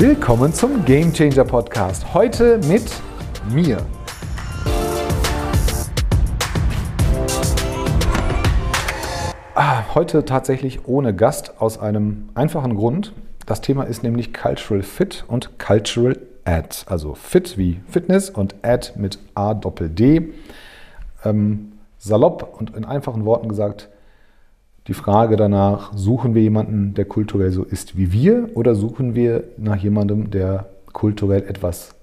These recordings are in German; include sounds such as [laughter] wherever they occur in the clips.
Willkommen zum Game Changer Podcast. Heute mit mir. Ah, heute tatsächlich ohne Gast aus einem einfachen Grund. Das Thema ist nämlich Cultural Fit und Cultural Ad. Also Fit wie Fitness und Ad mit A Doppel D. Ähm, salopp und in einfachen Worten gesagt, die Frage danach, suchen wir jemanden, der kulturell so ist wie wir, oder suchen wir nach jemandem, der kulturell etwas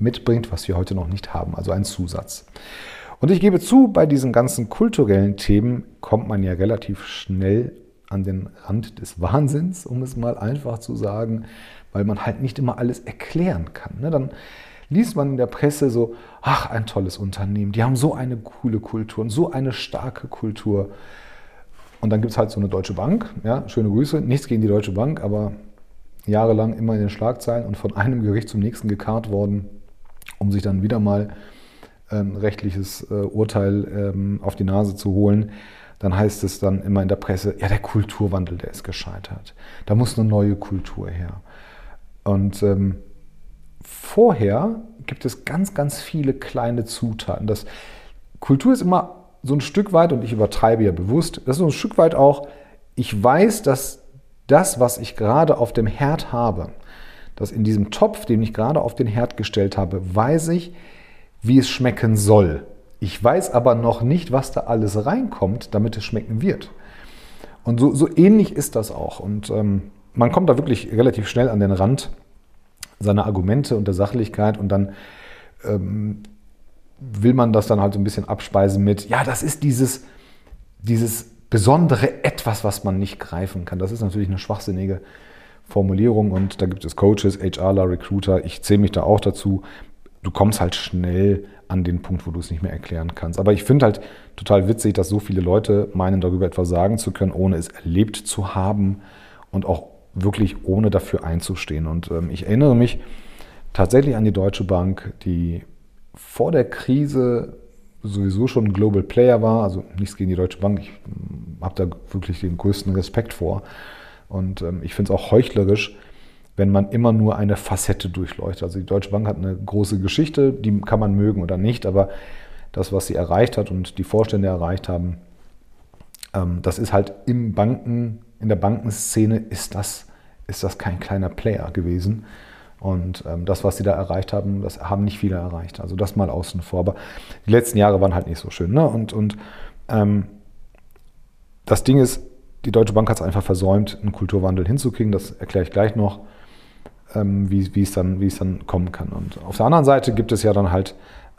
mitbringt, was wir heute noch nicht haben, also ein Zusatz. Und ich gebe zu, bei diesen ganzen kulturellen Themen kommt man ja relativ schnell an den Rand des Wahnsinns, um es mal einfach zu sagen, weil man halt nicht immer alles erklären kann. Ne? Dann liest man in der Presse so, ach, ein tolles Unternehmen, die haben so eine coole Kultur und so eine starke Kultur. Und dann gibt es halt so eine Deutsche Bank, ja, schöne Grüße, nichts gegen die Deutsche Bank, aber jahrelang immer in den Schlagzeilen und von einem Gericht zum nächsten gekarrt worden, um sich dann wieder mal ein rechtliches äh, Urteil ähm, auf die Nase zu holen. Dann heißt es dann immer in der Presse, ja, der Kulturwandel, der ist gescheitert. Da muss eine neue Kultur her. Und ähm, vorher gibt es ganz, ganz viele kleine Zutaten. Das Kultur ist immer so ein Stück weit, und ich übertreibe ja bewusst, das ist so ein Stück weit auch, ich weiß, dass das, was ich gerade auf dem Herd habe, dass in diesem Topf, den ich gerade auf den Herd gestellt habe, weiß ich, wie es schmecken soll. Ich weiß aber noch nicht, was da alles reinkommt, damit es schmecken wird. Und so, so ähnlich ist das auch. Und ähm, man kommt da wirklich relativ schnell an den Rand seiner Argumente und der Sachlichkeit und dann ähm, will man das dann halt so ein bisschen abspeisen mit, ja, das ist dieses, dieses besondere Etwas, was man nicht greifen kann. Das ist natürlich eine schwachsinnige Formulierung und da gibt es Coaches, HRler, Recruiter, ich zähle mich da auch dazu. Du kommst halt schnell an den Punkt, wo du es nicht mehr erklären kannst. Aber ich finde halt total witzig, dass so viele Leute meinen, darüber etwas sagen zu können, ohne es erlebt zu haben und auch wirklich ohne dafür einzustehen. Und ähm, ich erinnere mich tatsächlich an die Deutsche Bank, die vor der Krise sowieso schon ein Global Player war, also nichts gegen die Deutsche Bank, ich habe da wirklich den größten Respekt vor. Und ähm, ich finde es auch heuchlerisch, wenn man immer nur eine Facette durchleuchtet. Also die Deutsche Bank hat eine große Geschichte, die kann man mögen oder nicht, aber das, was sie erreicht hat und die Vorstände erreicht haben, ähm, das ist halt im Banken, in der Bankenszene ist das, ist das kein kleiner Player gewesen. Und ähm, das, was sie da erreicht haben, das haben nicht viele erreicht. Also das mal außen vor. Aber die letzten Jahre waren halt nicht so schön. Ne? Und, und ähm, das Ding ist, die Deutsche Bank hat es einfach versäumt, einen Kulturwandel hinzukriegen. Das erkläre ich gleich noch, ähm, wie, wie, es dann, wie es dann kommen kann. Und auf der anderen Seite gibt es ja dann halt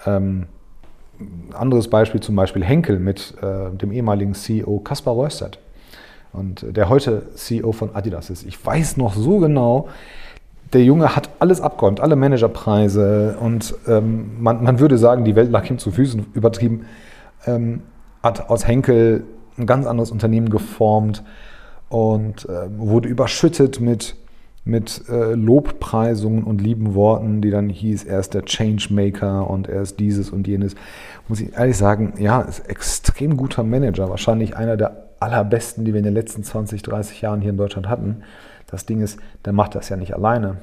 ähm, anderes Beispiel, zum Beispiel Henkel mit äh, dem ehemaligen CEO Kaspar Röhrstedt. Und der heute CEO von Adidas ist. Ich weiß noch so genau, der Junge hat alles abgeräumt, alle Managerpreise und ähm, man, man, würde sagen, die Welt lag ihm zu Füßen, übertrieben. Ähm, hat aus Henkel ein ganz anderes Unternehmen geformt und äh, wurde überschüttet mit, mit äh, Lobpreisungen und lieben Worten, die dann hieß, er ist der Changemaker und er ist dieses und jenes. Muss ich ehrlich sagen, ja, ist extrem guter Manager, wahrscheinlich einer der allerbesten, die wir in den letzten 20, 30 Jahren hier in Deutschland hatten. Das Ding ist, der macht das ja nicht alleine.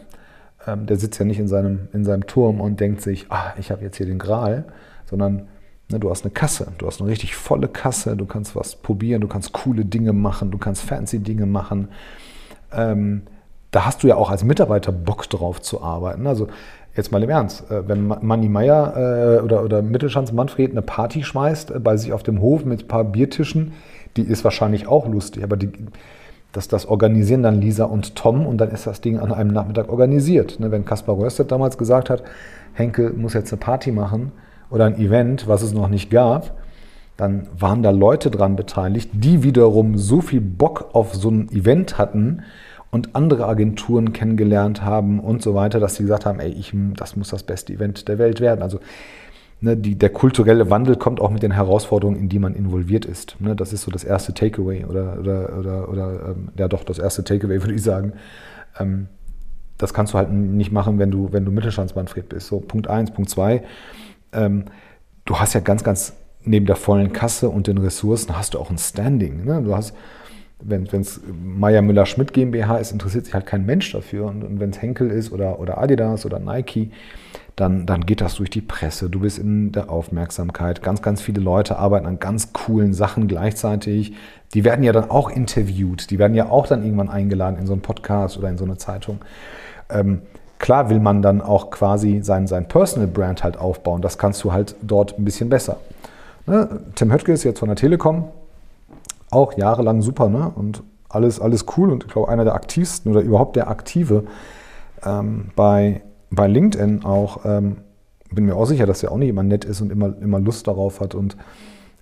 Ähm, der sitzt ja nicht in seinem, in seinem Turm und denkt sich, ah, ich habe jetzt hier den Gral, sondern ne, du hast eine Kasse, du hast eine richtig volle Kasse, du kannst was probieren, du kannst coole Dinge machen, du kannst fancy Dinge machen. Ähm, da hast du ja auch als Mitarbeiter Bock drauf zu arbeiten. Also jetzt mal im Ernst, äh, wenn Manni Meier äh, oder, oder Mittelschanz Manfred eine Party schmeißt äh, bei sich auf dem Hof mit ein paar Biertischen, die ist wahrscheinlich auch lustig, aber die, das, das organisieren dann Lisa und Tom und dann ist das Ding an einem Nachmittag organisiert. Ne, wenn Kaspar Röstet damals gesagt hat, Henkel muss jetzt eine Party machen oder ein Event, was es noch nicht gab, dann waren da Leute dran beteiligt, die wiederum so viel Bock auf so ein Event hatten und andere Agenturen kennengelernt haben und so weiter, dass sie gesagt haben, ey, ich, das muss das beste Event der Welt werden. Also ne, die, der kulturelle Wandel kommt auch mit den Herausforderungen, in die man involviert ist. Ne, das ist so das erste Takeaway oder, oder, oder, oder ähm, ja doch, das erste Takeaway [laughs] würde ich sagen. Ähm, das kannst du halt nicht machen, wenn du, wenn du Mittelstandsmanfred bist. So, Punkt eins, Punkt zwei. Ähm, du hast ja ganz, ganz neben der vollen Kasse und den Ressourcen hast du auch ein Standing. Ne? Du hast wenn es Meier Müller Schmidt GmbH ist, interessiert sich halt kein Mensch dafür. Und, und wenn es Henkel ist oder, oder Adidas oder Nike, dann, dann geht das durch die Presse. Du bist in der Aufmerksamkeit. Ganz, ganz viele Leute arbeiten an ganz coolen Sachen gleichzeitig. Die werden ja dann auch interviewt. Die werden ja auch dann irgendwann eingeladen in so einen Podcast oder in so eine Zeitung. Ähm, klar will man dann auch quasi sein, sein Personal Brand halt aufbauen. Das kannst du halt dort ein bisschen besser. Ne? Tim Höttke ist jetzt von der Telekom, auch jahrelang super ne? und alles, alles cool und ich glaube einer der aktivsten oder überhaupt der Aktive ähm, bei bei LinkedIn auch, ähm, bin mir auch sicher, dass er auch nicht immer nett ist und immer, immer Lust darauf hat. Und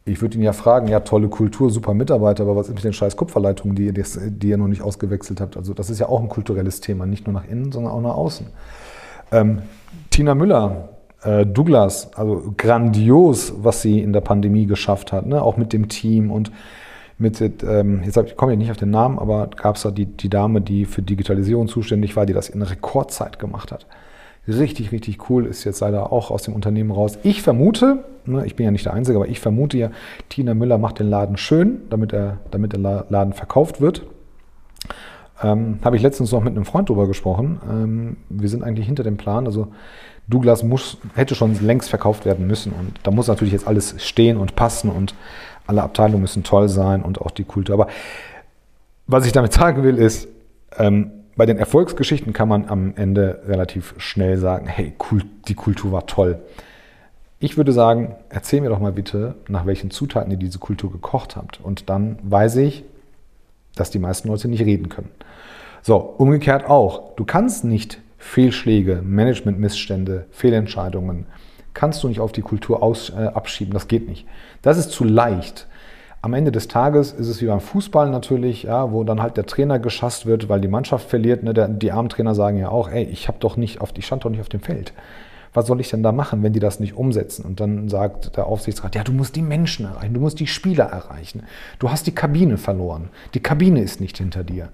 ich würde ihn ja fragen, ja, tolle Kultur, super Mitarbeiter, aber was ist mit den scheiß Kupferleitungen, die ihr, die ihr noch nicht ausgewechselt habt? Also das ist ja auch ein kulturelles Thema, nicht nur nach innen, sondern auch nach außen. Ähm, Tina Müller, äh, Douglas, also grandios, was sie in der Pandemie geschafft hat, ne? auch mit dem Team und mit, ähm, jetzt ich komme ich nicht auf den Namen, aber gab es da die, die Dame, die für Digitalisierung zuständig war, die das in Rekordzeit gemacht hat. Richtig, richtig cool, ist jetzt leider auch aus dem Unternehmen raus. Ich vermute, ne, ich bin ja nicht der Einzige, aber ich vermute ja, Tina Müller macht den Laden schön, damit, er, damit der Laden verkauft wird. Ähm, Habe ich letztens noch mit einem Freund drüber gesprochen. Ähm, wir sind eigentlich hinter dem Plan. Also Douglas muss, hätte schon längst verkauft werden müssen. Und da muss natürlich jetzt alles stehen und passen und alle Abteilungen müssen toll sein und auch die Kultur. Aber was ich damit sagen will, ist, ähm, bei den Erfolgsgeschichten kann man am Ende relativ schnell sagen, hey, cool, die Kultur war toll. Ich würde sagen, erzähl mir doch mal bitte, nach welchen Zutaten ihr diese Kultur gekocht habt. Und dann weiß ich, dass die meisten Leute nicht reden können. So, umgekehrt auch. Du kannst nicht Fehlschläge, Managementmissstände, Fehlentscheidungen, kannst du nicht auf die Kultur aus, äh, abschieben. Das geht nicht. Das ist zu leicht. Am Ende des Tages ist es wie beim Fußball natürlich, ja, wo dann halt der Trainer geschasst wird, weil die Mannschaft verliert. Ne? Der, die armen Trainer sagen ja auch, ey, ich habe doch nicht auf, ich stand doch nicht auf dem Feld. Was soll ich denn da machen, wenn die das nicht umsetzen? Und dann sagt der Aufsichtsrat, ja, du musst die Menschen erreichen, du musst die Spieler erreichen. Du hast die Kabine verloren. Die Kabine ist nicht hinter dir.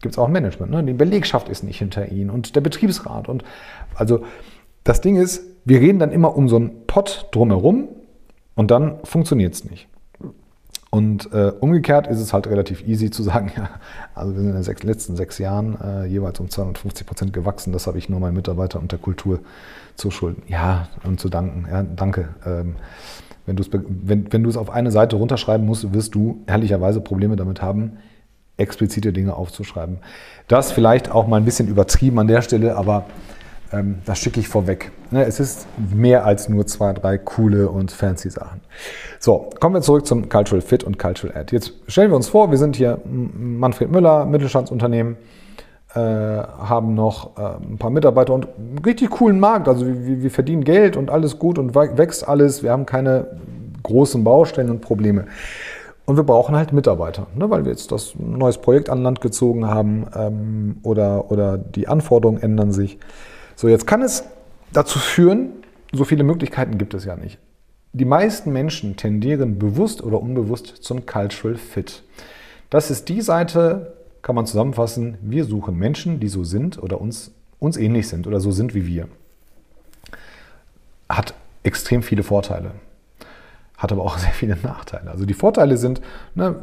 Gibt es auch Management, ne? Die Belegschaft ist nicht hinter ihnen und der Betriebsrat. Und also das Ding ist, wir reden dann immer um so einen Pott drumherum und dann funktioniert es nicht. Und äh, umgekehrt ist es halt relativ easy zu sagen, [laughs] ja, also wir sind in den sechs, letzten sechs Jahren äh, jeweils um 250 Prozent gewachsen. Das habe ich nur meinen Mitarbeitern und der Kultur zu schulden. Ja, und zu danken. Ja, danke. Ähm, wenn, wenn, wenn du es auf eine Seite runterschreiben musst, wirst du ehrlicherweise Probleme damit haben, explizite Dinge aufzuschreiben. Das vielleicht auch mal ein bisschen übertrieben an der Stelle, aber ähm, das schicke ich vorweg. Ne, es ist mehr als nur zwei, drei coole und fancy Sachen. So, kommen wir zurück zum Cultural Fit und Cultural Ad. Jetzt stellen wir uns vor, wir sind hier Manfred Müller, Mittelstandsunternehmen, äh, haben noch äh, ein paar Mitarbeiter und einen richtig coolen Markt. Also wir, wir verdienen Geld und alles gut und wächst alles. Wir haben keine großen Baustellen und Probleme. Und wir brauchen halt Mitarbeiter, ne, weil wir jetzt das neues Projekt an Land gezogen haben ähm, oder, oder die Anforderungen ändern sich. So, jetzt kann es dazu führen, so viele Möglichkeiten gibt es ja nicht. Die meisten Menschen tendieren bewusst oder unbewusst zum Cultural Fit. Das ist die Seite, kann man zusammenfassen, wir suchen Menschen, die so sind oder uns, uns ähnlich sind oder so sind wie wir. Hat extrem viele Vorteile, hat aber auch [laughs] sehr viele Nachteile. Also die Vorteile sind, ne,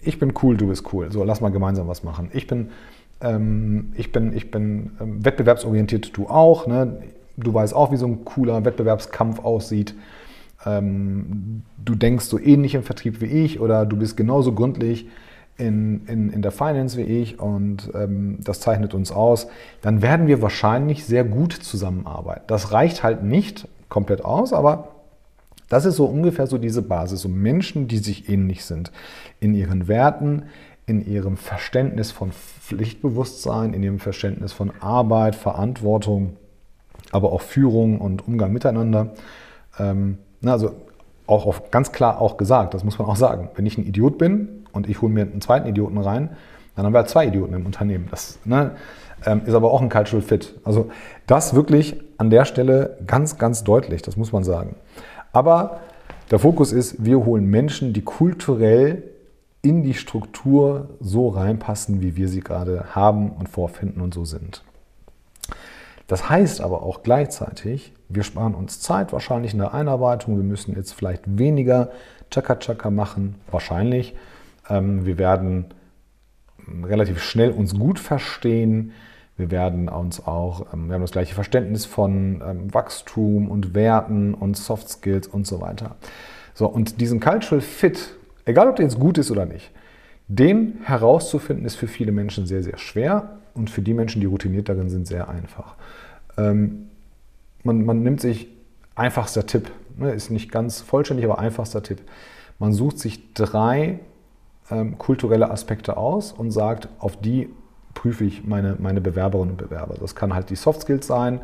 ich bin cool, du bist cool, so lass mal gemeinsam was machen. Ich bin ähm, ich bin, ich bin ähm, wettbewerbsorientiert, du auch. Ne? Du weißt auch, wie so ein cooler Wettbewerbskampf aussieht. Ähm, du denkst so ähnlich im Vertrieb wie ich oder du bist genauso gründlich in, in, in der Finance wie ich und ähm, das zeichnet uns aus, dann werden wir wahrscheinlich sehr gut zusammenarbeiten. Das reicht halt nicht komplett aus, aber das ist so ungefähr so diese Basis. So Menschen, die sich ähnlich sind in ihren Werten, in ihrem Verständnis von Pflichtbewusstsein, in ihrem Verständnis von Arbeit, Verantwortung, aber auch Führung und Umgang miteinander. Ähm, also auch ganz klar auch gesagt, das muss man auch sagen. Wenn ich ein Idiot bin und ich hole mir einen zweiten Idioten rein, dann haben wir halt zwei Idioten im Unternehmen. Das ne, ähm, ist aber auch ein Cultural Fit. Also das wirklich an der Stelle ganz, ganz deutlich, das muss man sagen. Aber der Fokus ist, wir holen Menschen, die kulturell in die Struktur so reinpassen, wie wir sie gerade haben und vorfinden und so sind. Das heißt aber auch gleichzeitig, wir sparen uns Zeit wahrscheinlich in der Einarbeitung. Wir müssen jetzt vielleicht weniger Chaka-Chaka machen, wahrscheinlich. Ähm, wir werden relativ schnell uns gut verstehen. Wir werden uns auch, ähm, wir haben das gleiche Verständnis von ähm, Wachstum und Werten und Soft Skills und so weiter. So, und diesen Cultural Fit, egal ob der jetzt gut ist oder nicht, den herauszufinden, ist für viele Menschen sehr, sehr schwer und für die Menschen, die routiniert darin sind, sehr einfach. Ähm, man, man, nimmt sich einfachster Tipp, ne, ist nicht ganz vollständig, aber einfachster Tipp. Man sucht sich drei ähm, kulturelle Aspekte aus und sagt, auf die prüfe ich meine, meine Bewerberinnen und Bewerber. Das kann halt die Soft Skills sein,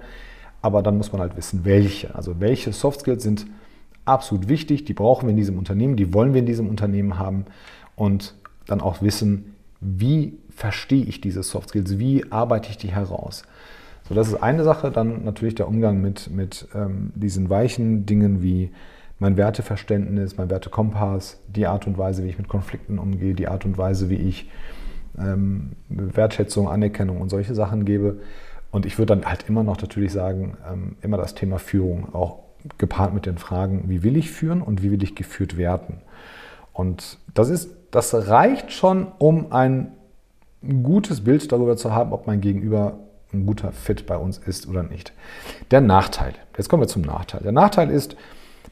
aber dann muss man halt wissen, welche. Also welche Soft Skills sind absolut wichtig, die brauchen wir in diesem Unternehmen, die wollen wir in diesem Unternehmen haben und dann auch wissen, wie verstehe ich diese Soft Skills, wie arbeite ich die heraus. So, das ist eine Sache, dann natürlich der Umgang mit, mit ähm, diesen weichen Dingen wie mein Werteverständnis, mein Wertekompass, die Art und Weise, wie ich mit Konflikten umgehe, die Art und Weise, wie ich ähm, Wertschätzung, Anerkennung und solche Sachen gebe. Und ich würde dann halt immer noch natürlich sagen, ähm, immer das Thema Führung, auch gepaart mit den Fragen, wie will ich führen und wie will ich geführt werden. Und das ist, das reicht schon, um ein gutes Bild darüber zu haben, ob mein Gegenüber ein guter Fit bei uns ist oder nicht. Der Nachteil. Jetzt kommen wir zum Nachteil. Der Nachteil ist,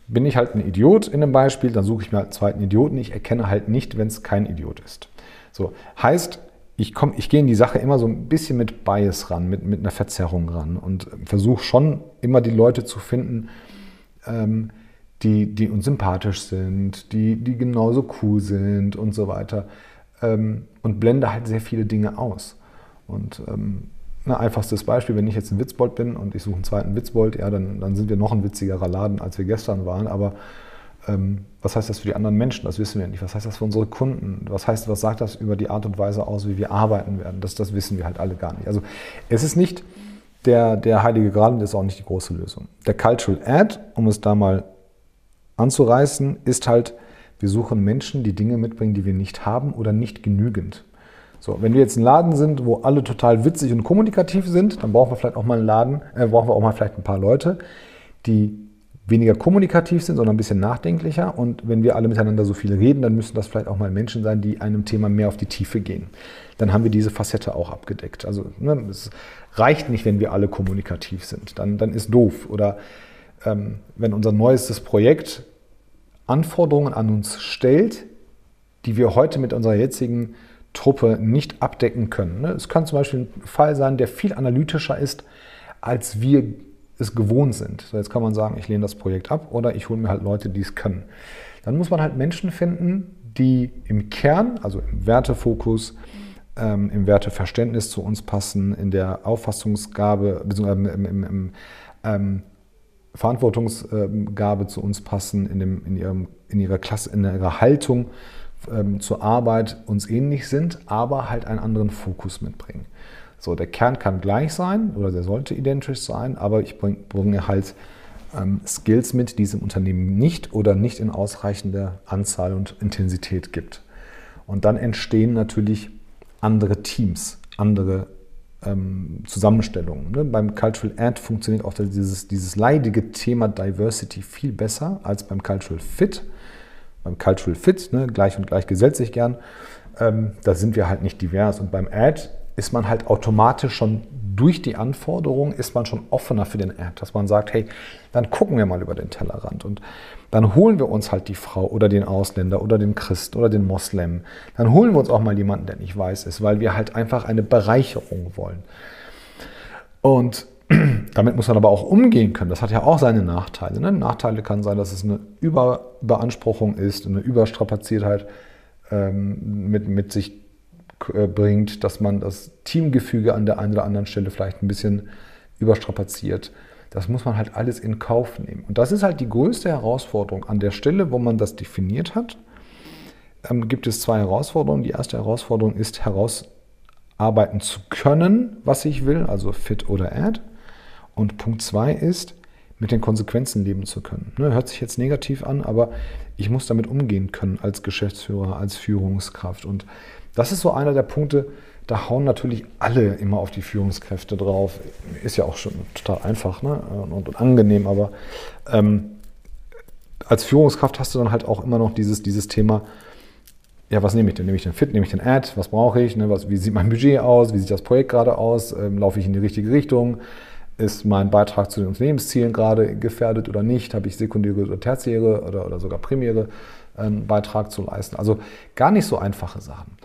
bin ich halt ein Idiot in einem Beispiel, dann suche ich mir halt einen zweiten Idioten. Ich erkenne halt nicht, wenn es kein Idiot ist. So, heißt, ich, komm, ich gehe in die Sache immer so ein bisschen mit Bias ran, mit, mit einer Verzerrung ran und versuche schon immer die Leute zu finden, ähm, die, die uns sympathisch sind, die, die genauso cool sind und so weiter. Ähm, und blende halt sehr viele Dinge aus. Und ähm, ein einfachstes Beispiel, wenn ich jetzt ein Witzbold bin und ich suche einen zweiten Witzbold, ja, dann, dann sind wir noch ein witzigerer Laden, als wir gestern waren. Aber ähm, was heißt das für die anderen Menschen? Das wissen wir nicht. Was heißt das für unsere Kunden? Was heißt, was sagt das über die Art und Weise aus, wie wir arbeiten werden? Das, das wissen wir halt alle gar nicht. Also es ist nicht der, der heilige Gral und ist auch nicht die große Lösung. Der Cultural Ad, um es da mal anzureißen, ist halt, wir suchen Menschen, die Dinge mitbringen, die wir nicht haben oder nicht genügend. So, wenn wir jetzt ein Laden sind, wo alle total witzig und kommunikativ sind, dann brauchen wir vielleicht auch mal einen Laden, äh, brauchen wir auch mal vielleicht ein paar Leute, die weniger kommunikativ sind, sondern ein bisschen nachdenklicher. Und wenn wir alle miteinander so viel reden, dann müssen das vielleicht auch mal Menschen sein, die einem Thema mehr auf die Tiefe gehen. Dann haben wir diese Facette auch abgedeckt. Also ne, es reicht nicht, wenn wir alle kommunikativ sind. Dann, dann ist doof. Oder ähm, wenn unser neuestes Projekt Anforderungen an uns stellt, die wir heute mit unserer jetzigen Truppe nicht abdecken können. Ne? Es kann zum Beispiel ein Fall sein, der viel analytischer ist, als wir es gewohnt sind. So jetzt kann man sagen, ich lehne das Projekt ab oder ich hole mir halt Leute, die es können. Dann muss man halt Menschen finden, die im Kern, also im Wertefokus, ähm, im Werteverständnis zu uns passen, in der Auffassungsgabe, beziehungsweise im, im, im ähm, Verantwortungsgabe zu uns passen, in, dem, in, ihrem, in ihrer Klasse, in ihrer Haltung ähm, zur Arbeit uns ähnlich sind, aber halt einen anderen Fokus mitbringen. So, der Kern kann gleich sein oder der sollte identisch sein, aber ich bringe bring halt ähm, Skills mit, die es im Unternehmen nicht oder nicht in ausreichender Anzahl und Intensität gibt. Und dann entstehen natürlich andere Teams, andere ähm, Zusammenstellungen. Ne? Beim Cultural Ad funktioniert auch dieses, dieses leidige Thema Diversity viel besser als beim Cultural Fit beim Cultural Fit, ne, gleich und gleich gesellt sich gern, ähm, da sind wir halt nicht divers. Und beim Ad ist man halt automatisch schon durch die Anforderungen, ist man schon offener für den Ad, dass man sagt, hey, dann gucken wir mal über den Tellerrand und dann holen wir uns halt die Frau oder den Ausländer oder den Christ oder den Moslem. Dann holen wir uns auch mal jemanden, der nicht weiß ist, weil wir halt einfach eine Bereicherung wollen. Und [clears throat] damit muss man aber auch umgehen können. Das hat ja auch seine Nachteile. Ne? Nachteile kann sein, dass es eine Überbeanspruchung ist, eine Überstrapaziertheit ähm, mit, mit sich bringt, dass man das Teamgefüge an der einen oder anderen Stelle vielleicht ein bisschen überstrapaziert. Das muss man halt alles in Kauf nehmen. Und das ist halt die größte Herausforderung. An der Stelle, wo man das definiert hat, ähm, gibt es zwei Herausforderungen. Die erste Herausforderung ist herausarbeiten zu können, was ich will, also fit oder add. Und Punkt zwei ist, mit den Konsequenzen leben zu können. Ne, hört sich jetzt negativ an, aber ich muss damit umgehen können als Geschäftsführer, als Führungskraft. Und das ist so einer der Punkte, da hauen natürlich alle immer auf die Führungskräfte drauf. Ist ja auch schon total einfach ne? und, und angenehm, aber ähm, als Führungskraft hast du dann halt auch immer noch dieses, dieses Thema, ja, was nehme ich denn? Nehme ich den Fit, nehme ich den Ad, was brauche ich, ne? was, wie sieht mein Budget aus, wie sieht das Projekt gerade aus, ähm, laufe ich in die richtige Richtung, ist mein Beitrag zu den Unternehmenszielen gerade gefährdet oder nicht, habe ich sekundäre oder tertiäre oder, oder sogar primäre ähm, Beitrag zu leisten. Also gar nicht so einfache Sachen.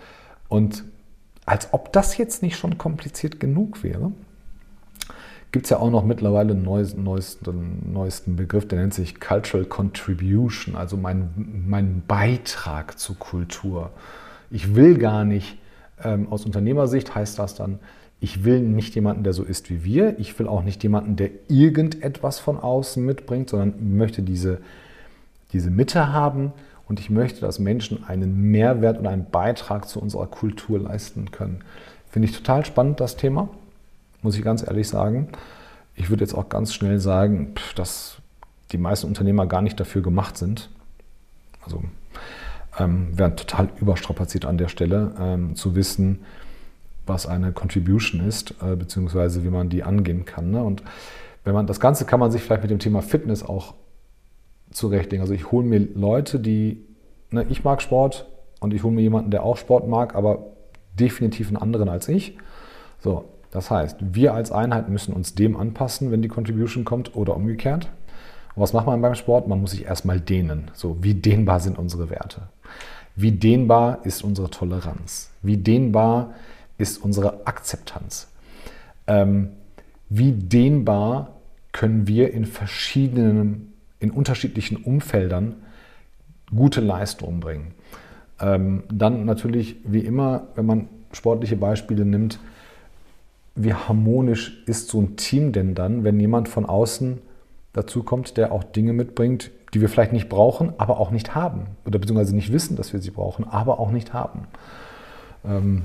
Und als ob das jetzt nicht schon kompliziert genug wäre, gibt es ja auch noch mittlerweile einen neuesten, neuesten, neuesten Begriff, der nennt sich Cultural Contribution, also mein, mein Beitrag zur Kultur. Ich will gar nicht, ähm, aus Unternehmersicht heißt das dann, ich will nicht jemanden, der so ist wie wir. Ich will auch nicht jemanden, der irgendetwas von außen mitbringt, sondern möchte diese, diese Mitte haben und ich möchte, dass Menschen einen Mehrwert und einen Beitrag zu unserer Kultur leisten können. Finde ich total spannend, das Thema muss ich ganz ehrlich sagen. Ich würde jetzt auch ganz schnell sagen, dass die meisten Unternehmer gar nicht dafür gemacht sind. Also ähm, werden total überstrapaziert an der Stelle, ähm, zu wissen, was eine Contribution ist, äh, beziehungsweise wie man die angehen kann. Ne? Und wenn man das Ganze kann man sich vielleicht mit dem Thema Fitness auch zurechtlegen. Also ich hole mir Leute, die, ne, ich mag Sport und ich hole mir jemanden, der auch Sport mag, aber definitiv einen anderen als ich. So, das heißt, wir als Einheit müssen uns dem anpassen, wenn die Contribution kommt oder umgekehrt. Und was macht man beim Sport? Man muss sich erstmal dehnen. So, wie dehnbar sind unsere Werte? Wie dehnbar ist unsere Toleranz? Wie dehnbar ist unsere Akzeptanz? Ähm, wie dehnbar können wir in verschiedenen, in unterschiedlichen Umfeldern gute Leistungen bringen? Ähm, dann natürlich, wie immer, wenn man sportliche Beispiele nimmt, wie harmonisch ist so ein Team denn dann, wenn jemand von außen dazu kommt, der auch Dinge mitbringt, die wir vielleicht nicht brauchen, aber auch nicht haben. Oder beziehungsweise nicht wissen, dass wir sie brauchen, aber auch nicht haben. Ähm,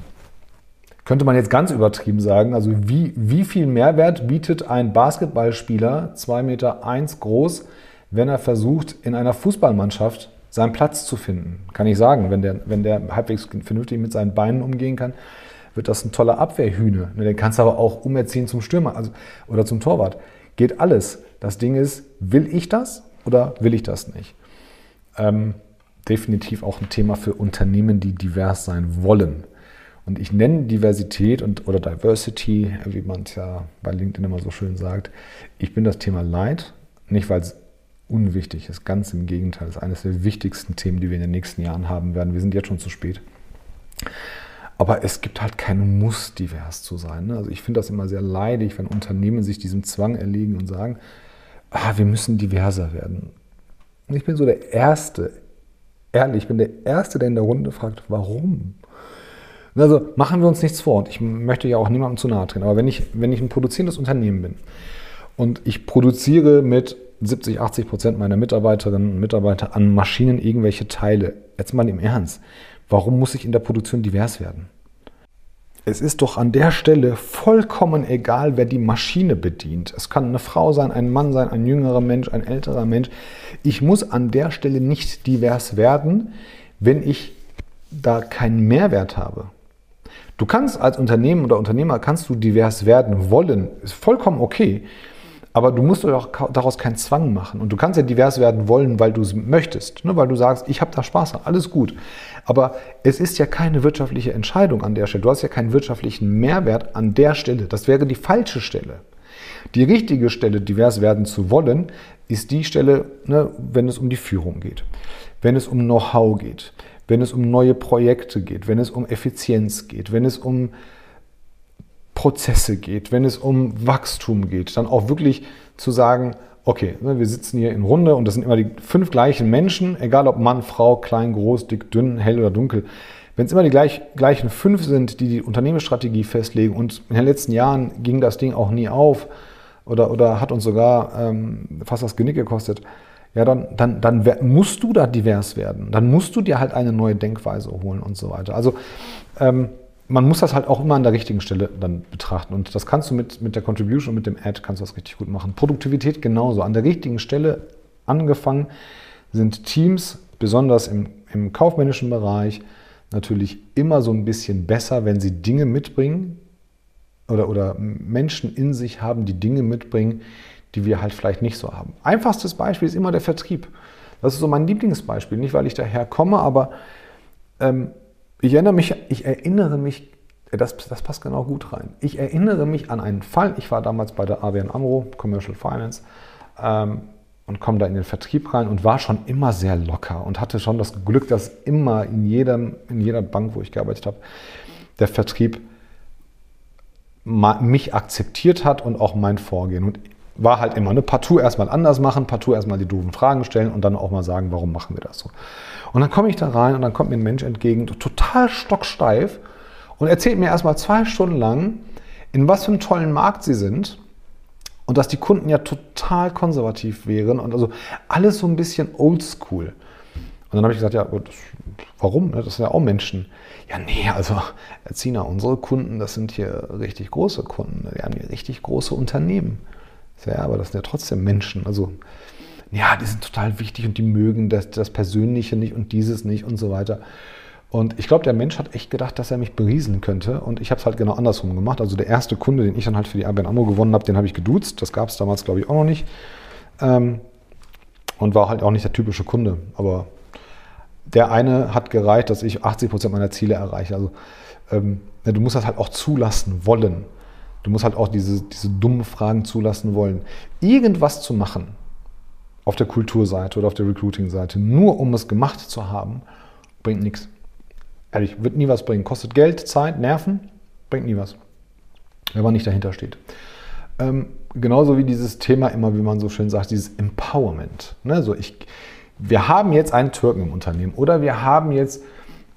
könnte man jetzt ganz übertrieben sagen, also wie, wie viel Mehrwert bietet ein Basketballspieler, 2,1 Meter eins groß, wenn er versucht, in einer Fußballmannschaft seinen Platz zu finden? Kann ich sagen, wenn der, wenn der halbwegs vernünftig mit seinen Beinen umgehen kann, wird das ein toller Abwehrhühne. Ne, den kannst du aber auch umerziehen zum Stürmer also, oder zum Torwart. Geht alles. Das Ding ist, will ich das oder will ich das nicht? Ähm, definitiv auch ein Thema für Unternehmen, die divers sein wollen. Und ich nenne Diversität und, oder Diversity, wie man es ja bei LinkedIn immer so schön sagt. Ich bin das Thema Leid, nicht weil es unwichtig ist, ganz im Gegenteil. Es ist eines der wichtigsten Themen, die wir in den nächsten Jahren haben werden. Wir sind jetzt schon zu spät. Aber es gibt halt keinen Muss, divers zu sein. Ne? Also ich finde das immer sehr leidig, wenn Unternehmen sich diesem Zwang erlegen und sagen, ah, wir müssen diverser werden. Und ich bin so der Erste, ehrlich, ich bin der Erste, der in der Runde fragt, warum? Also machen wir uns nichts vor. Und ich möchte ja auch niemandem zu nahe treten. Aber wenn ich, wenn ich ein produzierendes Unternehmen bin und ich produziere mit 70, 80 Prozent meiner Mitarbeiterinnen und Mitarbeiter an Maschinen irgendwelche Teile, jetzt mal im Ernst, Warum muss ich in der Produktion divers werden? Es ist doch an der Stelle vollkommen egal, wer die Maschine bedient. Es kann eine Frau sein, ein Mann sein, ein jüngerer Mensch, ein älterer Mensch. Ich muss an der Stelle nicht divers werden, wenn ich da keinen Mehrwert habe. Du kannst als Unternehmen oder Unternehmer kannst du divers werden wollen, ist vollkommen okay. Aber du musst auch daraus keinen Zwang machen. Und du kannst ja divers werden wollen, weil du es möchtest, ne? weil du sagst, ich habe da Spaß an, alles gut. Aber es ist ja keine wirtschaftliche Entscheidung an der Stelle. Du hast ja keinen wirtschaftlichen Mehrwert an der Stelle. Das wäre die falsche Stelle. Die richtige Stelle, divers werden zu wollen, ist die Stelle, ne, wenn es um die Führung geht, wenn es um Know-how geht, wenn es um neue Projekte geht, wenn es um Effizienz geht, wenn es um Prozesse geht, wenn es um Wachstum geht, dann auch wirklich zu sagen, okay, ne, wir sitzen hier in Runde und das sind immer die fünf gleichen Menschen, egal ob Mann, Frau, klein, groß, dick, dünn, hell oder dunkel. Wenn es immer die gleich, gleichen fünf sind, die die Unternehmensstrategie festlegen und in den letzten Jahren ging das Ding auch nie auf oder, oder hat uns sogar ähm, fast das Genick gekostet, ja, dann, dann, dann musst du da divers werden. Dann musst du dir halt eine neue Denkweise holen und so weiter. Also ähm, man muss das halt auch immer an der richtigen Stelle dann betrachten. Und das kannst du mit, mit der Contribution und mit dem Ad kannst du das richtig gut machen. Produktivität genauso. An der richtigen Stelle angefangen sind Teams, besonders im, im kaufmännischen Bereich, natürlich immer so ein bisschen besser, wenn sie Dinge mitbringen oder, oder Menschen in sich haben, die Dinge mitbringen, die wir halt vielleicht nicht so haben. Einfachstes Beispiel ist immer der Vertrieb. Das ist so mein Lieblingsbeispiel. Nicht, weil ich daher komme, aber ähm, ich erinnere mich, ich erinnere mich, das, das passt genau gut rein. Ich erinnere mich an einen Fall. Ich war damals bei der ABN Amro, Commercial Finance, ähm, und komme da in den Vertrieb rein und war schon immer sehr locker und hatte schon das Glück, dass immer in, jedem, in jeder Bank, wo ich gearbeitet habe, der Vertrieb mich akzeptiert hat und auch mein Vorgehen. Und war halt immer, ne, partout erstmal anders machen, partout erstmal die doofen Fragen stellen und dann auch mal sagen, warum machen wir das so. Und dann komme ich da rein und dann kommt mir ein Mensch entgegen, total stocksteif und erzählt mir erstmal zwei Stunden lang, in was für einem tollen Markt sie sind und dass die Kunden ja total konservativ wären und also alles so ein bisschen oldschool. Und dann habe ich gesagt, ja, das, warum? Das sind ja auch Menschen. Ja, nee, also Erzina, unsere Kunden, das sind hier richtig große Kunden. Wir haben hier richtig große Unternehmen. Ja, aber das sind ja trotzdem Menschen. Also, ja, die sind total wichtig und die mögen das, das Persönliche nicht und dieses nicht und so weiter. Und ich glaube, der Mensch hat echt gedacht, dass er mich berieseln könnte. Und ich habe es halt genau andersrum gemacht. Also der erste Kunde, den ich dann halt für die ABN AMRO gewonnen habe, den habe ich geduzt. Das gab es damals, glaube ich, auch noch nicht. Ähm, und war halt auch nicht der typische Kunde. Aber der eine hat gereicht, dass ich 80 Prozent meiner Ziele erreiche. Also ähm, du musst das halt auch zulassen wollen. Du musst halt auch diese, diese dummen Fragen zulassen wollen. Irgendwas zu machen auf der Kulturseite oder auf der Recruiting-Seite, nur um es gemacht zu haben, bringt nichts. Ehrlich, wird nie was bringen. Kostet Geld, Zeit, Nerven, bringt nie was. Wenn man nicht dahinter steht. Ähm, genauso wie dieses Thema immer, wie man so schön sagt, dieses Empowerment. Ne? So ich, wir haben jetzt einen Türken im Unternehmen oder wir haben jetzt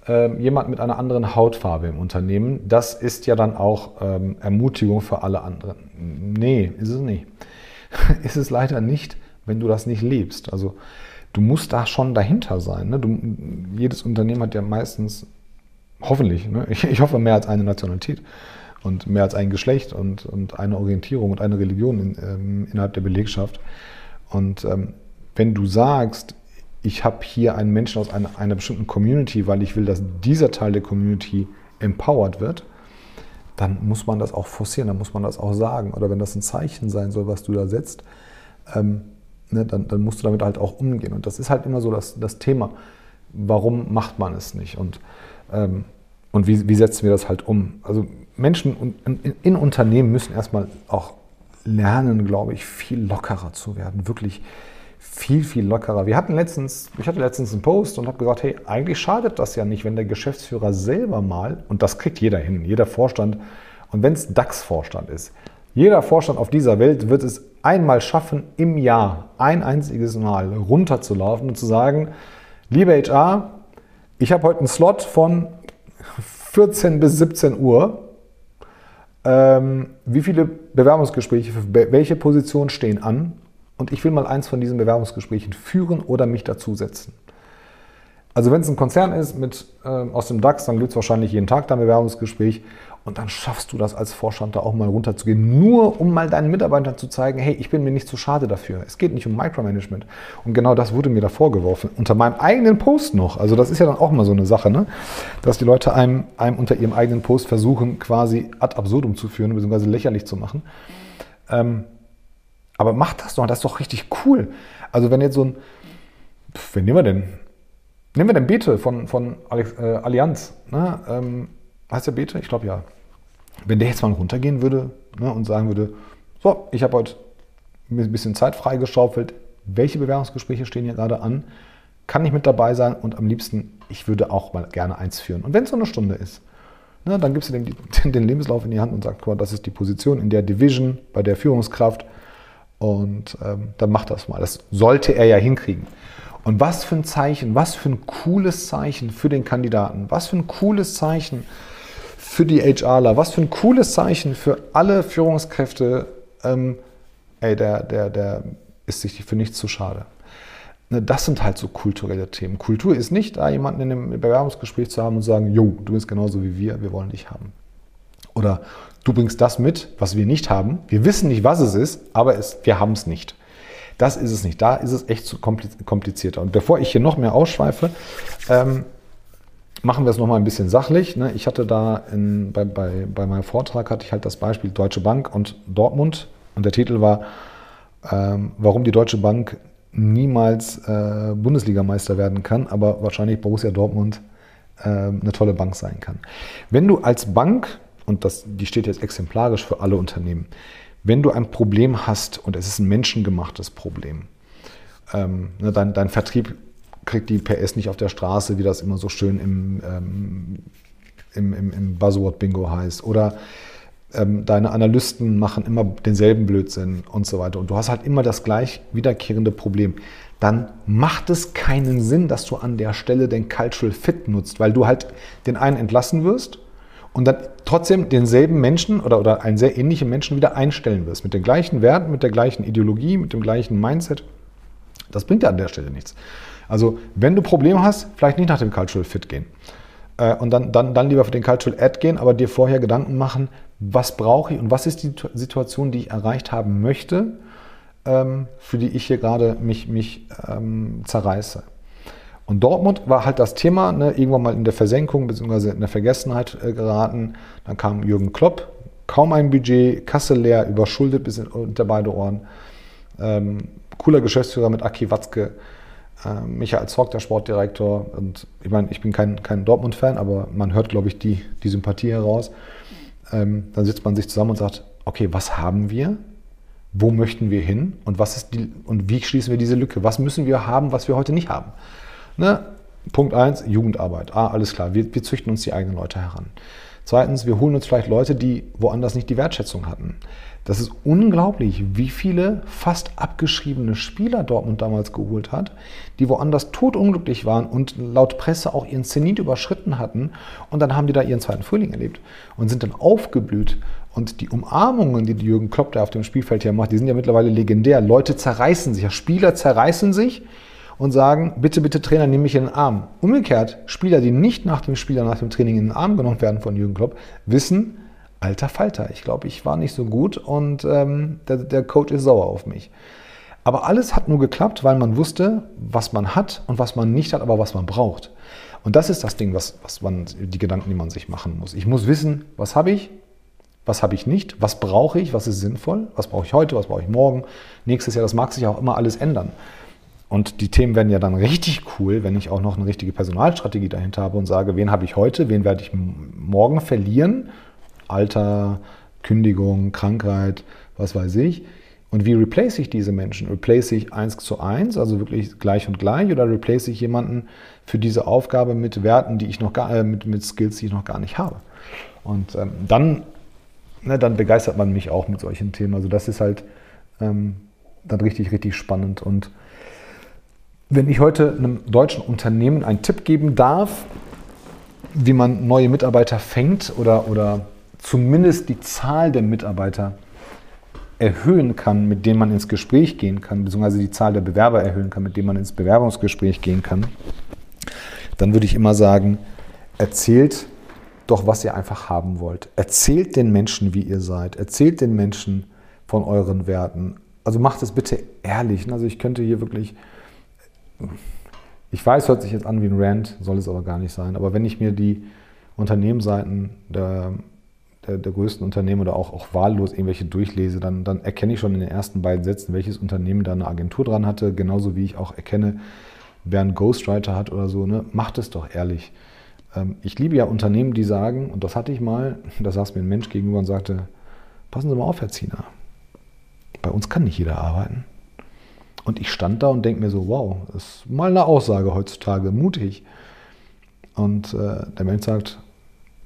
ähm, jemand mit einer anderen Hautfarbe im Unternehmen, das ist ja dann auch ähm, Ermutigung für alle anderen. Nee, ist es nicht. [laughs] ist es leider nicht, wenn du das nicht lebst. Also du musst da schon dahinter sein. Ne? Du, jedes Unternehmen hat ja meistens, hoffentlich, ne? ich, ich, hoffe mehr als eine Nationalität und mehr als ein Geschlecht und, und eine Orientierung und eine Religion in, ähm, innerhalb der Belegschaft. Und ähm, wenn du sagst, ich habe hier einen Menschen aus einer, einer bestimmten Community, weil ich will, dass dieser Teil der Community empowered wird, dann muss man das auch forcieren, dann muss man das auch sagen. Oder wenn das ein Zeichen sein soll, was du da setzt, ähm, ne, dann, dann, musst du damit halt auch umgehen. Und das ist halt immer so das, das Thema. Warum macht man es nicht? Und, ähm, und wie, wie, setzen wir das halt um? Also Menschen in, in Unternehmen müssen erstmal auch lernen, glaube ich, viel lockerer zu werden. Wirklich viel, viel lockerer. Wir hatten letztens, ich hatte letztens einen Post und habe gesagt, hey, eigentlich schadet das ja nicht, wenn der Geschäftsführer selber mal, und das kriegt jeder hin, jeder Vorstand, und wenn es DAX-Vorstand ist, jeder Vorstand auf dieser Welt wird es einmal schaffen, im Jahr ein einziges Mal runterzulaufen und zu sagen, liebe HR, ich habe heute einen Slot von 14 bis 17 Uhr. Ähm, wie viele Bewerbungsgespräche für welche Positionen stehen an? Und ich will mal eins von diesen Bewerbungsgesprächen führen oder mich dazusetzen. Also wenn es ein Konzern ist mit, äh, aus dem DAX, dann gibt es wahrscheinlich jeden Tag da ein Bewerbungsgespräch und dann schaffst du das als Vorstand da auch mal runterzugehen, nur um mal deinen Mitarbeitern zu zeigen, hey, ich bin mir nicht zu schade dafür. Es geht nicht um Micromanagement. Und genau das wurde mir da vorgeworfen, unter meinem eigenen Post noch. Also das ist ja dann auch mal so eine Sache, ne? dass die Leute einem, einem unter ihrem eigenen Post versuchen, quasi ad absurdum zu führen, beziehungsweise lächerlich zu machen. Ähm, aber mach das doch, das ist doch richtig cool. Also wenn jetzt so ein, wen nehmen wir denn? Nehmen wir den Bete von, von Alex, äh, Allianz. Ne? Ähm, heißt der Bete? Ich glaube ja. Wenn der jetzt mal runtergehen würde ne, und sagen würde, so, ich habe heute ein bisschen Zeit freigeschaufelt, welche Bewerbungsgespräche stehen hier gerade an, kann ich mit dabei sein und am liebsten, ich würde auch mal gerne eins führen. Und wenn es so eine Stunde ist, ne, dann gibst du dem [laughs] den Lebenslauf in die Hand und sagst, guck mal, das ist die Position in der Division, bei der Führungskraft, und ähm, dann macht das mal. Das sollte er ja hinkriegen. Und was für ein Zeichen, was für ein cooles Zeichen für den Kandidaten, was für ein cooles Zeichen für die HRler, was für ein cooles Zeichen für alle Führungskräfte. Ähm, ey, der, der, der ist sich für nichts zu schade. Ne, das sind halt so kulturelle Themen. Kultur ist nicht, da jemanden in einem Bewerbungsgespräch zu haben und sagen, jo, du bist genauso wie wir, wir wollen dich haben. Oder du bringst das mit, was wir nicht haben. Wir wissen nicht, was es ist, aber es, wir haben es nicht. Das ist es nicht. Da ist es echt komplizierter. Und bevor ich hier noch mehr ausschweife, ähm, machen wir es nochmal ein bisschen sachlich. Ne? Ich hatte da in, bei, bei, bei meinem Vortrag hatte ich halt das Beispiel Deutsche Bank und Dortmund. Und der Titel war, ähm, warum die Deutsche Bank niemals äh, Bundesligameister werden kann, aber wahrscheinlich Borussia Dortmund äh, eine tolle Bank sein kann. Wenn du als Bank, und das, die steht jetzt exemplarisch für alle Unternehmen, wenn du ein Problem hast und es ist ein menschengemachtes Problem, ähm, ne, dein, dein Vertrieb kriegt die PS nicht auf der Straße, wie das immer so schön im, ähm, im, im, Buzzword-Bingo heißt. Oder ähm, deine Analysten machen immer denselben Blödsinn und so weiter. Und du hast halt immer das gleich wiederkehrende Problem. Dann macht es keinen Sinn, dass du an der Stelle den Cultural Fit nutzt, weil du halt den einen entlassen wirst und dann trotzdem denselben Menschen oder, oder einen sehr ähnlichen Menschen wieder einstellen wirst. Mit den gleichen Werten, mit der gleichen Ideologie, mit dem gleichen Mindset. Das bringt dir an der Stelle nichts. Also, wenn du Probleme hast, vielleicht nicht nach dem Cultural Fit gehen. Äh, und dann, dann, dann lieber für den Cultural Ad gehen, aber dir vorher Gedanken machen, was brauche ich und was ist die Situation, die ich erreicht haben möchte, ähm, für die ich hier gerade mich, mich ähm, zerreiße. Und Dortmund war halt das Thema, ne, irgendwann mal in der Versenkung bzw. in der Vergessenheit äh, geraten. Dann kam Jürgen Klopp, kaum ein Budget, Kasse leer, überschuldet bis in, unter beide Ohren. Ähm, cooler Geschäftsführer mit Aki Watzke, äh, Michael Zorg, der Sportdirektor. Und ich meine, ich bin kein, kein Dortmund-Fan, aber man hört, glaube ich, die, die Sympathie heraus ähm, dann sitzt man sich zusammen und sagt, okay, was haben wir? Wo möchten wir hin? Und, was ist die, und wie schließen wir diese Lücke? Was müssen wir haben, was wir heute nicht haben? Ne? Punkt 1, Jugendarbeit. Ah, alles klar, wir, wir züchten uns die eigenen Leute heran. Zweitens, wir holen uns vielleicht Leute, die woanders nicht die Wertschätzung hatten. Das ist unglaublich, wie viele fast abgeschriebene Spieler Dortmund damals geholt hat, die woanders totunglücklich waren und laut Presse auch ihren Zenit überschritten hatten. Und dann haben die da ihren zweiten Frühling erlebt und sind dann aufgeblüht. Und die Umarmungen, die Jürgen Klopp da auf dem Spielfeld hier macht, die sind ja mittlerweile legendär. Leute zerreißen sich, Spieler zerreißen sich und sagen, bitte, bitte Trainer, nimm mich in den Arm. Umgekehrt, Spieler, die nicht nach dem Spieler, nach dem Training in den Arm genommen werden von Jürgen Klopp, wissen, alter Falter, ich glaube, ich war nicht so gut und ähm, der, der Coach ist sauer auf mich. Aber alles hat nur geklappt, weil man wusste, was man hat und was man nicht hat, aber was man braucht. Und das ist das Ding, was, was man, die Gedanken, die man sich machen muss. Ich muss wissen, was habe ich, was habe ich nicht, was brauche ich, was ist sinnvoll, was brauche ich heute, was brauche ich morgen, nächstes Jahr, das mag sich auch immer alles ändern. Und die Themen werden ja dann richtig cool, wenn ich auch noch eine richtige Personalstrategie dahinter habe und sage, wen habe ich heute, wen werde ich morgen verlieren Alter, Kündigung, Krankheit, was weiß ich. Und wie replace ich diese Menschen? Replace ich eins zu eins, also wirklich gleich und gleich, oder replace ich jemanden für diese Aufgabe mit Werten, die ich noch gar, äh, mit, mit Skills, die ich noch gar nicht habe? Und ähm, dann, ne, dann begeistert man mich auch mit solchen Themen. Also das ist halt ähm, dann richtig, richtig spannend. Und wenn ich heute einem deutschen Unternehmen einen Tipp geben darf, wie man neue Mitarbeiter fängt oder, oder zumindest die Zahl der Mitarbeiter erhöhen kann, mit denen man ins Gespräch gehen kann, beziehungsweise die Zahl der Bewerber erhöhen kann, mit denen man ins Bewerbungsgespräch gehen kann, dann würde ich immer sagen, erzählt doch, was ihr einfach haben wollt. Erzählt den Menschen, wie ihr seid. Erzählt den Menschen von euren Werten. Also macht es bitte ehrlich. Also ich könnte hier wirklich, ich weiß, hört sich jetzt an wie ein Rant, soll es aber gar nicht sein. Aber wenn ich mir die Unternehmensseiten der der, der, größten Unternehmen oder auch, auch wahllos irgendwelche durchlese, dann, dann erkenne ich schon in den ersten beiden Sätzen, welches Unternehmen da eine Agentur dran hatte, genauso wie ich auch erkenne, wer einen Ghostwriter hat oder so. Ne? Macht es doch ehrlich. Ähm, ich liebe ja Unternehmen, die sagen, und das hatte ich mal, [laughs] da saß mir ein Mensch gegenüber und sagte, passen Sie mal auf, Herr Ziener, bei uns kann nicht jeder arbeiten. Und ich stand da und denke mir so, wow, ist mal eine Aussage heutzutage, mutig. Und äh, der Mensch sagt,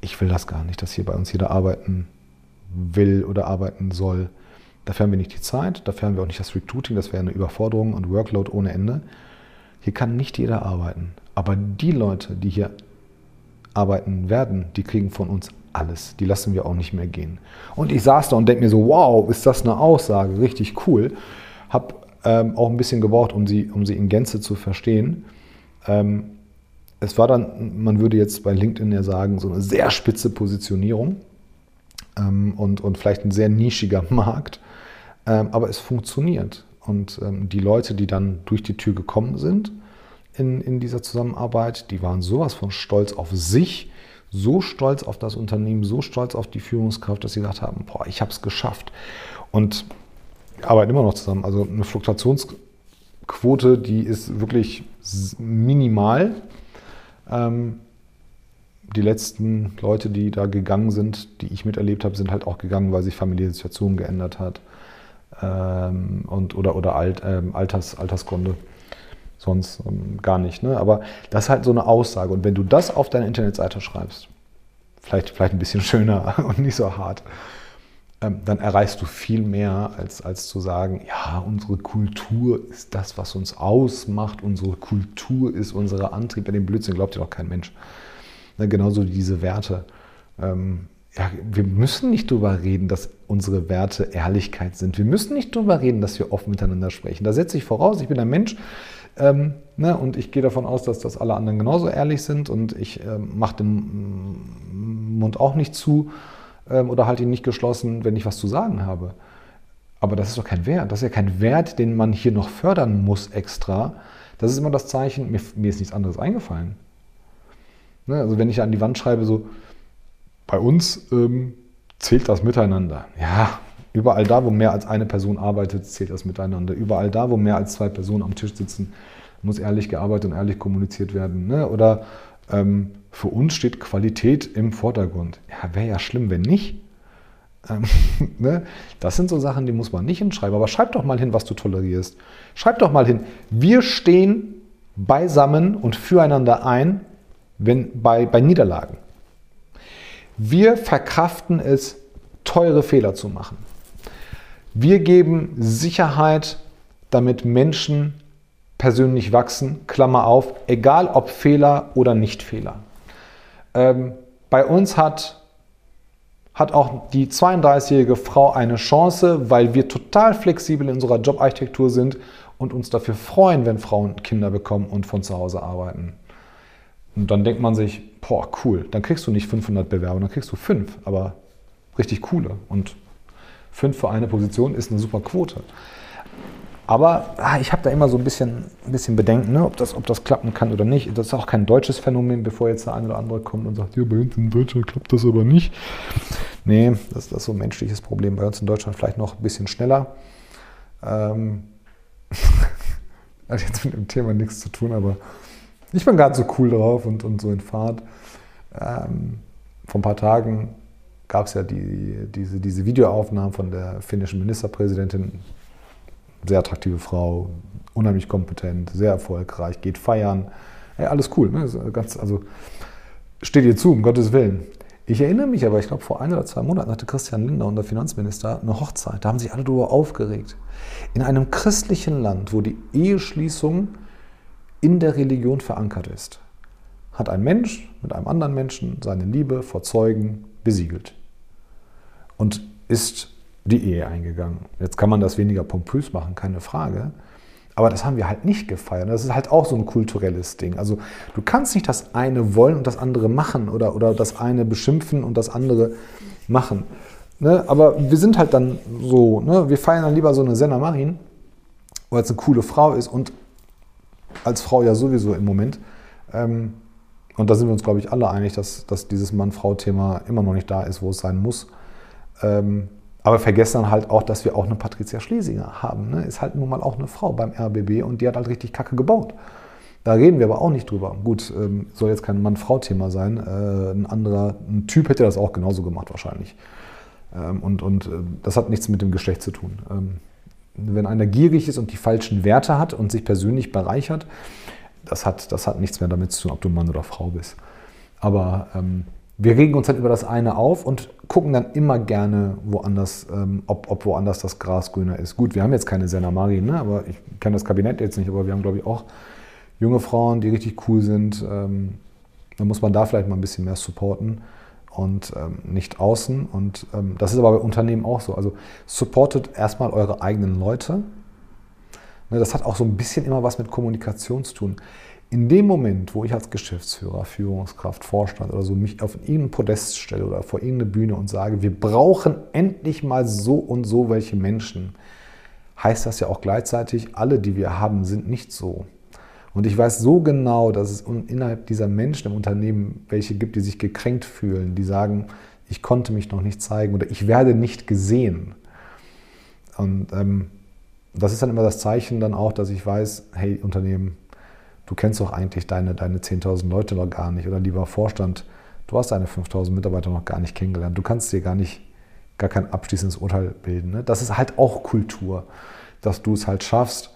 ich will das gar nicht, dass hier bei uns jeder arbeiten will oder arbeiten soll. Dafür haben wir nicht die Zeit, dafür haben wir auch nicht das Recruiting, das wäre eine Überforderung und Workload ohne Ende. Hier kann nicht jeder arbeiten. Aber die Leute, die hier arbeiten werden, die kriegen von uns alles. Die lassen wir auch nicht mehr gehen. Und ich saß da und denke mir so, wow, ist das eine Aussage, richtig cool. Habe ähm, auch ein bisschen gebraucht, um sie, um sie in Gänze zu verstehen. Ähm, es war dann, man würde jetzt bei LinkedIn ja sagen, so eine sehr spitze Positionierung ähm, und, und vielleicht ein sehr nischiger [laughs] Markt. Ähm, aber es funktioniert. Und ähm, die Leute, die dann durch die Tür gekommen sind in, in dieser Zusammenarbeit, die waren sowas von stolz auf sich, so stolz auf das Unternehmen, so stolz auf die Führungskraft, dass sie gesagt haben, boah, ich habe es geschafft. Und arbeiten immer noch zusammen. Also eine Fluktuationsquote, die ist wirklich minimal. Ähm, die letzten Leute, die da gegangen sind, die ich miterlebt habe, sind halt auch gegangen, weil sich familiäre Situation geändert hat ähm, und, oder, oder Alt, ähm, Alters, Altersgründe. Sonst ähm, gar nicht. Ne? Aber das ist halt so eine Aussage. Und wenn du das auf deine Internetseite schreibst, vielleicht, vielleicht ein bisschen [laughs] schöner und nicht so hart, dann erreichst du viel mehr, als, als zu sagen, ja, unsere Kultur ist das, was uns ausmacht, unsere Kultur ist unser Antrieb. Bei dem Blödsinn glaubt dir doch kein Mensch. Ne, genauso diese Werte. Ähm, ja, wir müssen nicht darüber reden, dass unsere Werte Ehrlichkeit sind. Wir müssen nicht darüber reden, dass wir offen miteinander sprechen. Da setze ich voraus, ich bin ein Mensch ähm, ne, und ich gehe davon aus, dass das alle anderen genauso ehrlich sind und ich ähm, mache den Mund auch nicht zu ähm, oder halte ihn nicht geschlossen, wenn ich was zu sagen habe. Aber das ist doch kein Wert. Das ist ja kein Wert, den man hier noch fördern muss extra. Das ist immer das Zeichen, mir, mir ist nichts anderes eingefallen. Ne, also wenn ich an die Wand schreibe, so, bei uns ähm, zählt das Miteinander. Ja, überall da, wo mehr als eine Person arbeitet, zählt das Miteinander. Überall da, wo mehr als zwei Personen am Tisch sitzen, muss ehrlich gearbeitet und ehrlich kommuniziert werden. Ne? Oder ähm, für uns steht Qualität im Vordergrund. Ja, wäre ja schlimm, wenn nicht. Ähm, [laughs] ne? Das sind so Sachen, die muss man nicht hinschreiben. Aber schreib doch mal hin, was du tolerierst. Schreib doch mal hin, wir stehen beisammen und füreinander ein, wenn, bei, bei Niederlagen. Wir verkraften es, teure Fehler zu machen. Wir geben Sicherheit, damit Menschen persönlich wachsen, Klammer auf, egal ob Fehler oder Nicht-Fehler. Ähm, bei uns hat, hat auch die 32-jährige Frau eine Chance, weil wir total flexibel in unserer Jobarchitektur sind und uns dafür freuen, wenn Frauen Kinder bekommen und von zu Hause arbeiten. Und dann denkt man sich, boah, cool, dann kriegst du nicht 500 Bewerber, dann kriegst du fünf, aber richtig coole. Und fünf für eine Position ist eine super Quote. Aber ah, ich habe da immer so ein bisschen, ein bisschen Bedenken, ne, ob, das, ob das klappen kann oder nicht. Das ist auch kein deutsches Phänomen, bevor jetzt der eine oder andere kommt und sagt, ja, bei uns in Deutschland klappt das aber nicht. Nee, das, das ist so ein menschliches Problem. Bei uns in Deutschland vielleicht noch ein bisschen schneller. Ähm, [laughs] hat jetzt mit dem Thema nichts zu tun, aber ich bin gerade so cool drauf und, und so in Fahrt. Ähm, vor ein paar Tagen gab es ja die, diese, diese Videoaufnahmen von der finnischen Ministerpräsidentin. Sehr attraktive Frau, unheimlich kompetent, sehr erfolgreich, geht feiern. Hey, alles cool. Ne? Ganz, also steht ihr zu, um Gottes Willen. Ich erinnere mich aber, ich glaube, vor ein oder zwei Monaten hatte Christian Lindner, unser Finanzminister, eine Hochzeit. Da haben sich alle darüber aufgeregt. In einem christlichen Land, wo die Eheschließung in der Religion verankert ist, hat ein Mensch mit einem anderen Menschen seine Liebe vor Zeugen besiegelt und ist die Ehe eingegangen. Jetzt kann man das weniger pompös machen, keine Frage. Aber das haben wir halt nicht gefeiert. Das ist halt auch so ein kulturelles Ding. Also du kannst nicht das eine wollen und das andere machen oder, oder das eine beschimpfen und das andere machen. Ne? Aber wir sind halt dann so, ne? wir feiern dann lieber so eine Senna Marin, weil es eine coole Frau ist und als Frau ja sowieso im Moment. Ähm, und da sind wir uns, glaube ich, alle einig, dass, dass dieses Mann-Frau-Thema immer noch nicht da ist, wo es sein muss. Ähm, aber vergessen dann halt auch, dass wir auch eine Patricia Schlesinger haben. Ne? Ist halt nun mal auch eine Frau beim RBB und die hat halt richtig Kacke gebaut. Da reden wir aber auch nicht drüber. Gut, ähm, soll jetzt kein Mann-Frau-Thema sein. Äh, ein anderer, ein Typ hätte das auch genauso gemacht wahrscheinlich. Ähm, und und äh, das hat nichts mit dem Geschlecht zu tun. Ähm, wenn einer gierig ist und die falschen Werte hat und sich persönlich bereichert, das hat, das hat nichts mehr damit zu tun, ob du Mann oder Frau bist. Aber ähm, wir regen uns halt über das eine auf und gucken dann immer gerne woanders, ähm, ob, ob woanders das Gras grüner ist. Gut, wir haben jetzt keine Senna Mari, ne? aber ich kenne das Kabinett jetzt nicht, aber wir haben, glaube ich, auch junge Frauen, die richtig cool sind. Ähm, dann muss man da vielleicht mal ein bisschen mehr supporten und ähm, nicht außen. Und ähm, das ist aber bei Unternehmen auch so. Also supportet erstmal eure eigenen Leute. Ne, das hat auch so ein bisschen immer was mit Kommunikation zu tun. In dem Moment, wo ich als Geschäftsführer, Führungskraft, Vorstand oder so mich auf irgendein Podest stelle oder vor irgendeine Bühne und sage, wir brauchen endlich mal so und so welche Menschen, heißt das ja auch gleichzeitig, alle, die wir haben, sind nicht so. Und ich weiß so genau, dass es innerhalb dieser Menschen im Unternehmen welche gibt, die sich gekränkt fühlen, die sagen, ich konnte mich noch nicht zeigen oder ich werde nicht gesehen. Und ähm, das ist dann immer das Zeichen dann auch, dass ich weiß, hey Unternehmen, du kennst doch eigentlich deine, deine 10.000 Leute noch gar nicht oder lieber Vorstand, Du hast deine 5000 Mitarbeiter noch gar nicht kennengelernt. Du kannst dir gar nicht, gar kein abschließendes Urteil bilden. Ne? Das ist halt auch Kultur, dass du es halt schaffst,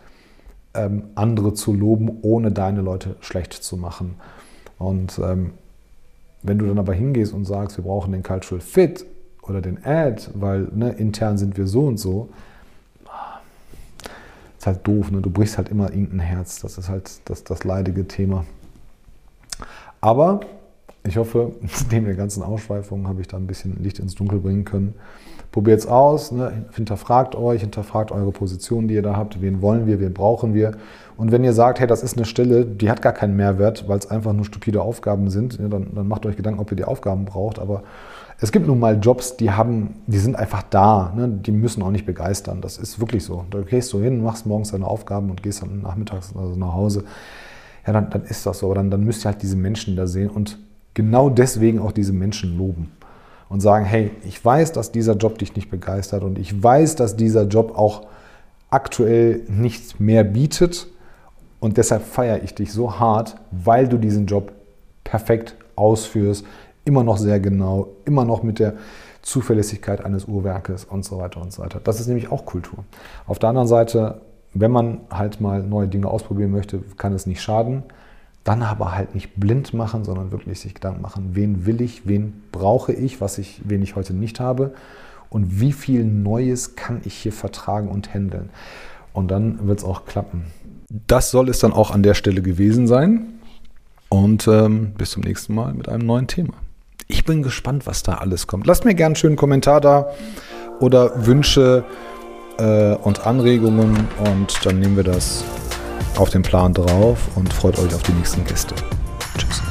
ähm, andere zu loben, ohne deine Leute schlecht zu machen. Und ähm, wenn du dann aber hingehst und sagst, wir brauchen den Cultural Fit oder den Ad, weil ne, intern sind wir so und so, ist halt doof. Ne? Du brichst halt immer irgendein Herz. Das ist halt das, das leidige Thema. Aber ich hoffe, [laughs] neben der ganzen Ausschweifung habe ich da ein bisschen Licht ins Dunkel bringen können. Probiert es aus, ne? hinterfragt euch, hinterfragt eure Position, die ihr da habt. Wen wollen wir, wen brauchen wir? Und wenn ihr sagt, hey, das ist eine Stelle, die hat gar keinen Mehrwert, weil es einfach nur stupide Aufgaben sind, ja, dann, dann macht euch Gedanken, ob ihr die Aufgaben braucht. Aber es gibt nun mal Jobs, die haben, die sind einfach da, ne? die müssen auch nicht begeistern. Das ist wirklich so. Da gehst du hin, machst morgens deine Aufgaben und gehst dann nachmittags also nach Hause. Ja, dann, dann ist das so. Aber dann, dann müsst ihr halt diese Menschen da sehen und genau deswegen auch diese Menschen loben und sagen, hey, ich weiß, dass dieser Job dich nicht begeistert und ich weiß, dass dieser Job auch aktuell nichts mehr bietet und deshalb feiere ich dich so hart, weil du diesen Job perfekt ausführst, immer noch sehr genau, immer noch mit der Zuverlässigkeit eines Uhrwerkes und so weiter und so weiter. Das ist nämlich auch Kultur. Auf der anderen Seite, wenn man halt mal neue Dinge ausprobieren möchte, kann es nicht schaden. Dann aber halt nicht blind machen, sondern wirklich sich Gedanken machen, wen will ich, wen brauche ich, was ich, wen ich heute nicht habe und wie viel Neues kann ich hier vertragen und handeln. Und dann wird es auch klappen. Das soll es dann auch an der Stelle gewesen sein. Und ähm, bis zum nächsten Mal mit einem neuen Thema. Ich bin gespannt, was da alles kommt. Lasst mir gerne einen schönen Kommentar da oder Wünsche äh, und Anregungen und dann nehmen wir das auf den Plan drauf und freut euch auf die nächsten Gäste. Tschüss.